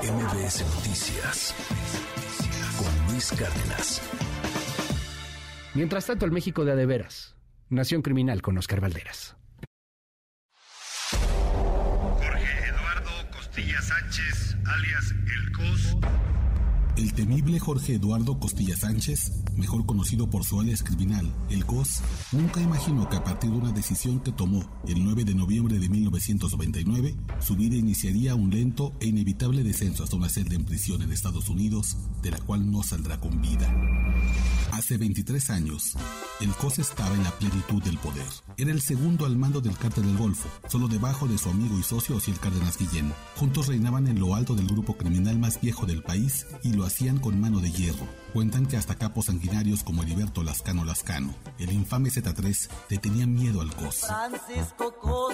MBS Noticias con Luis Cárdenas. Mientras tanto, el México de Adeveras. Nación Criminal con Oscar Valderas. Jorge Eduardo Costilla Sánchez, alias El Cos el temible Jorge Eduardo Costilla Sánchez, mejor conocido por su alias criminal, el COS, nunca imaginó que a partir de una decisión que tomó el 9 de noviembre de 1999, su vida iniciaría un lento e inevitable descenso hasta una celda en prisión en Estados Unidos, de la cual no saldrá con vida. Hace 23 años, el COS estaba en la plenitud del poder. Era el segundo al mando del cártel del Golfo, solo debajo de su amigo y socio Ociel Cárdenas Guillén. Juntos reinaban en lo alto del grupo criminal más viejo del país y lo hacían con mano de hierro. Cuentan que hasta capos sanguinarios como Heriberto Lascano Lascano, el infame Z3, le tenían miedo al COS.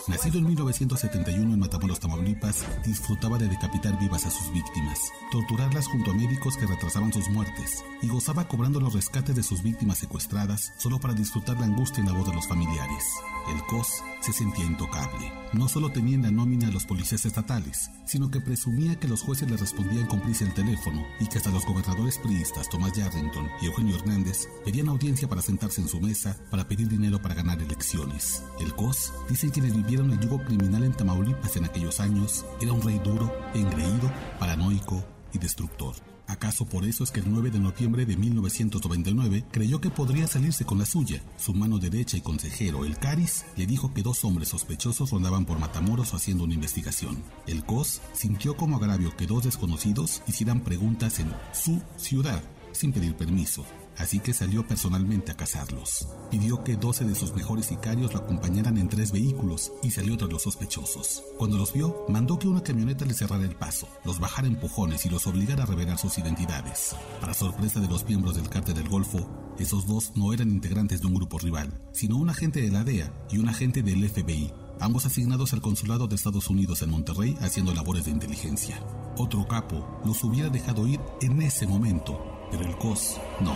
Nacido en 1971 en Matamoros, Tamaulipas, disfrutaba de decapitar vivas a sus víctimas, torturarlas junto a médicos que retrasaban sus muertes, y gozaba cobrando los rescates de sus víctimas secuestradas solo para disfrutar la angustia en la voz de los familiares. El COS se sentía intocable. No solo tenía en la nómina a los policías estatales, sino que presumía que los jueces le respondían con prisa el teléfono y que hasta los gobernadores priistas Tomás Yarrington y Eugenio Hernández pedían audiencia para sentarse en su mesa para pedir dinero para ganar elecciones. El COS, dicen quienes vivieron el yugo criminal en Tamaulipas en aquellos años, era un rey duro, engreído, paranoico y destructor. ¿Acaso por eso es que el 9 de noviembre de 1999 creyó que podría salirse con la suya? Su mano derecha y consejero, el Caris, le dijo que dos hombres sospechosos rondaban por Matamoros haciendo una investigación. El COS sintió como agravio que dos desconocidos hicieran preguntas en su ciudad sin pedir permiso así que salió personalmente a cazarlos. Pidió que 12 de sus mejores sicarios lo acompañaran en tres vehículos y salió tras los sospechosos. Cuando los vio, mandó que una camioneta le cerrara el paso, los bajara empujones y los obligara a revelar sus identidades. Para sorpresa de los miembros del cártel del Golfo, esos dos no eran integrantes de un grupo rival, sino un agente de la DEA y un agente del FBI, ambos asignados al consulado de Estados Unidos en Monterrey haciendo labores de inteligencia. Otro capo los hubiera dejado ir en ese momento, pero el COS no.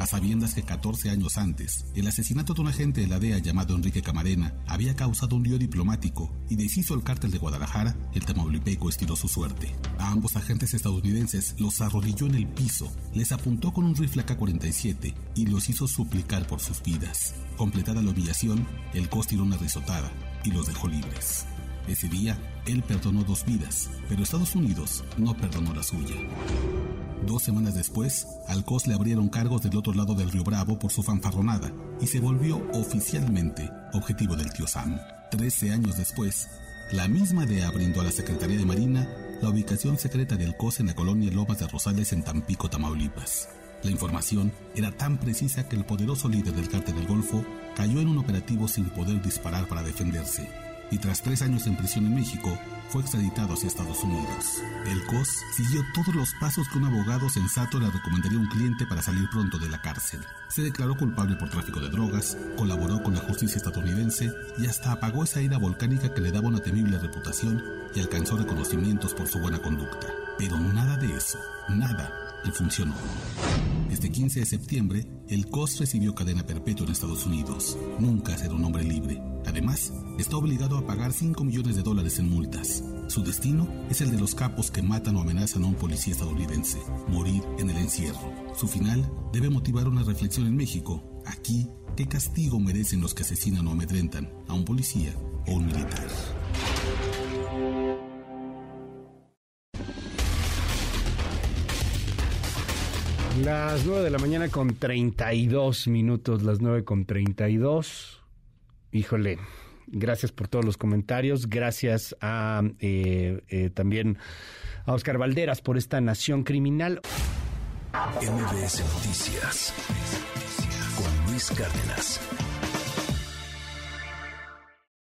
A sabiendas que 14 años antes, el asesinato de un agente de la DEA llamado Enrique Camarena había causado un lío diplomático y deshizo el cártel de Guadalajara, el tamaulipeco estiró su suerte. A ambos agentes estadounidenses los arrodilló en el piso, les apuntó con un rifle AK-47 y los hizo suplicar por sus vidas. Completada la humillación, el COS tiró una risotada y los dejó libres. Ese día, él perdonó dos vidas, pero Estados Unidos no perdonó la suya. Dos semanas después, al COS le abrieron cargos del otro lado del río Bravo por su fanfarronada y se volvió oficialmente objetivo del tío Sam. Trece años después, la misma DEA brindó a la Secretaría de Marina la ubicación secreta del COS en la colonia Lomas de Rosales en Tampico, Tamaulipas. La información era tan precisa que el poderoso líder del cártel del Golfo cayó en un operativo sin poder disparar para defenderse y tras tres años en prisión en México, fue extraditado hacia Estados Unidos. El COS siguió todos los pasos que un abogado sensato le recomendaría a un cliente para salir pronto de la cárcel. Se declaró culpable por tráfico de drogas, colaboró con la justicia estadounidense y hasta apagó esa ira volcánica que le daba una temible reputación y alcanzó reconocimientos por su buena conducta. Pero nada de eso, nada, le funcionó. Este 15 de septiembre, el COS recibió cadena perpetua en Estados Unidos. Nunca será un hombre libre. Además, está obligado a pagar 5 millones de dólares en multas. Su destino es el de los capos que matan o amenazan a un policía estadounidense, morir en el encierro. Su final debe motivar una reflexión en México. Aquí, ¿qué castigo merecen los que asesinan o amedrentan a un policía o un militar? Las 9 de la mañana con 32 minutos, las 9 con 32. Híjole, gracias por todos los comentarios, gracias a eh, eh, también a Oscar Valderas por esta nación criminal. MBS Noticias con Luis Cárdenas.